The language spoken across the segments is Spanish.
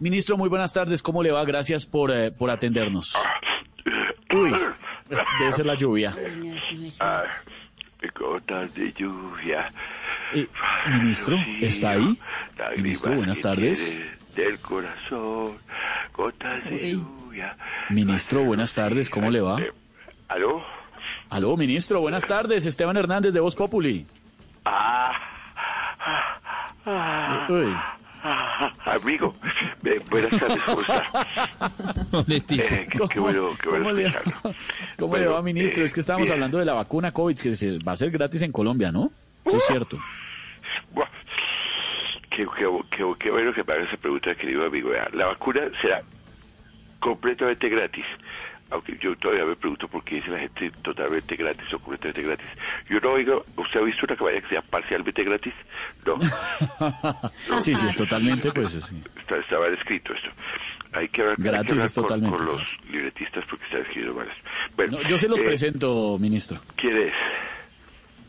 Ministro, muy buenas tardes. ¿Cómo le va? Gracias por, eh, por atendernos. Uy, pues debe ser la lluvia. Ah, gotas de lluvia. Eh, ministro, ¿está ahí? Ministro, buenas tardes. Del corazón, gotas de lluvia. Ministro, buenas tardes. ¿Cómo le va? ¿Aló? Aló, ministro, buenas tardes. Esteban Hernández de Voz Populi. Ah, ah, Uy, ah, amigo, eh, buenas tardes, ¿cómo está? Eh, qué, qué bueno, qué bueno ¿Cómo le. ¿cómo Bueno, le va, ministro? eh, es que estábamos bien. hablando de la vacuna COVID, que se- va a ser gratis en Colombia, ¿no? Eso es cierto. Buah, Qué, qué, bueno que me haga esa pregunta, querido amigo. La vacuna será completamente gratis. Aunque yo todavía me pregunto por qué dice la gente totalmente gratis o completamente gratis. Yo no oigo, ¿usted ha visto una campaña que sea parcialmente gratis? No, Sí, sí, es totalmente, pues sí. está, estaba escrito esto. Hay que hablar, hay que Gratis hablar es con, totalmente, con los libretistas porque están escribiendo malas. Bueno, No, yo se los eh, presento, ministro. ¿Quién es?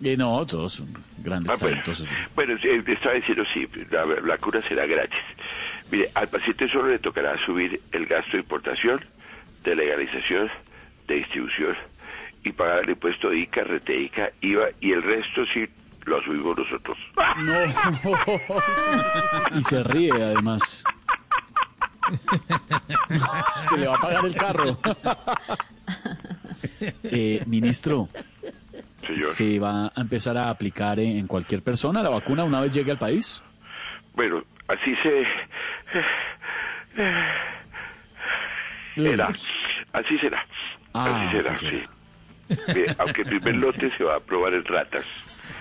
Eh, no, todos son grandes Ah, bueno, bueno eh, estaba diciendo sí, la, la cura será gratis. Mire, al paciente solo le tocará subir el gasto de importación, de legalización, de distribución y pagar el impuesto de ICA, RTICA, IVA y el resto sí lo asumimos nosotros. No. Y se ríe, además. Se le va a pagar el carro. Eh, ministro, Señor. ¿se va a empezar a aplicar en en cualquier persona la vacuna una vez llegue al país? Bueno, así se... Será. Así será. Ah, así será, así sí. será. Mire, aunque el primer lote se va a probar en ratas.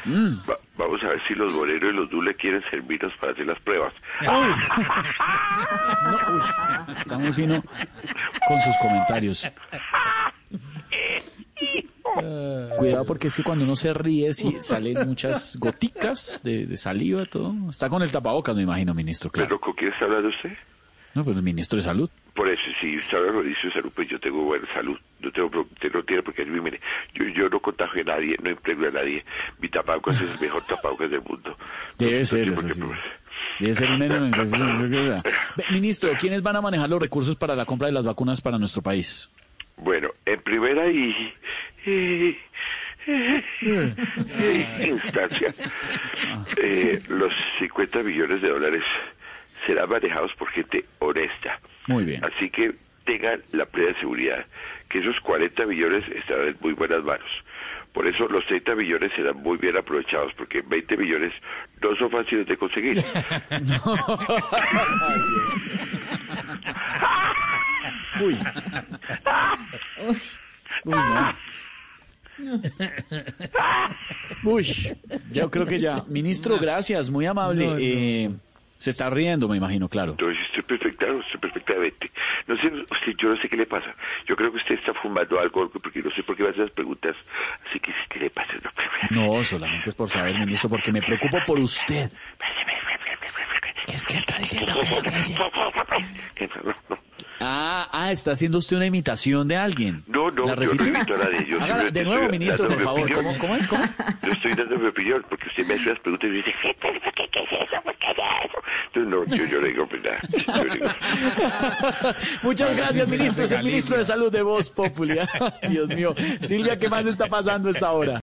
Mm. Va- vamos a ver si los boleros y los dule quieren servirnos para hacer las pruebas. No, uy, está muy fino con sus comentarios. Cuidado porque es que cuando uno se ríe sí salen muchas goticas de, de saliva, todo. Está con el tapabocas, me imagino, ministro, claro. ¿Pero con quién está hablando usted? No, pues el ministro de Salud. Por eso, si ministro de salud, pues yo tengo buena salud. No tengo, no tiene por qué mire, yo, yo no contagio a nadie, no impregno a nadie. Mi tapabocas es el mejor tapabocas del mundo. Debe No ser, tiene eso sí. Debe ser Ministro, ¿quiénes van a manejar los recursos para la compra de las vacunas para nuestro país? Bueno, en primera y, y- y- instancia, eh, los 50 millones de dólares serán manejados por gente honesta. Muy bien. Así que tengan la plena seguridad que esos 40 millones estarán en muy buenas manos. Por eso los 30 millones serán muy bien aprovechados, porque 20 millones no son fáciles de conseguir. Uy. Uy, no. Uy, yo creo que ya. Ministro, gracias, muy amable. Eh, se está riendo, me imagino, claro. Entonces estoy perfecta, estoy perfectamente. No sé, usted, yo no sé qué le pasa. Yo creo que usted está fumando algo, porque no sé por qué me hace esas preguntas. Así que, ¿qué le pasa? No, No, solamente es por saber, ministro, porque me preocupo por usted. Es que está diciendo ¿Qué? No, no. Ah, ah, está haciendo usted una imitación de alguien. No, no, ¿La yo no imito a nadie, yo Hágala de nuevo, ministro, por favor. ¿Cómo, cómo es? ¿Cómo? Yo estoy dando mi opinión, porque usted me hace las preguntas y me dice, ¿qué, qué, qué, es eso? ¿Por qué es eso? Entonces, no, yo, yo no digo pues. Yo no digo. Muchas gracias, ministro. Es el ministro de Salud de Voz Popular. Dios mío. Silvia, ¿qué más está pasando a esta hora?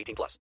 18 plus.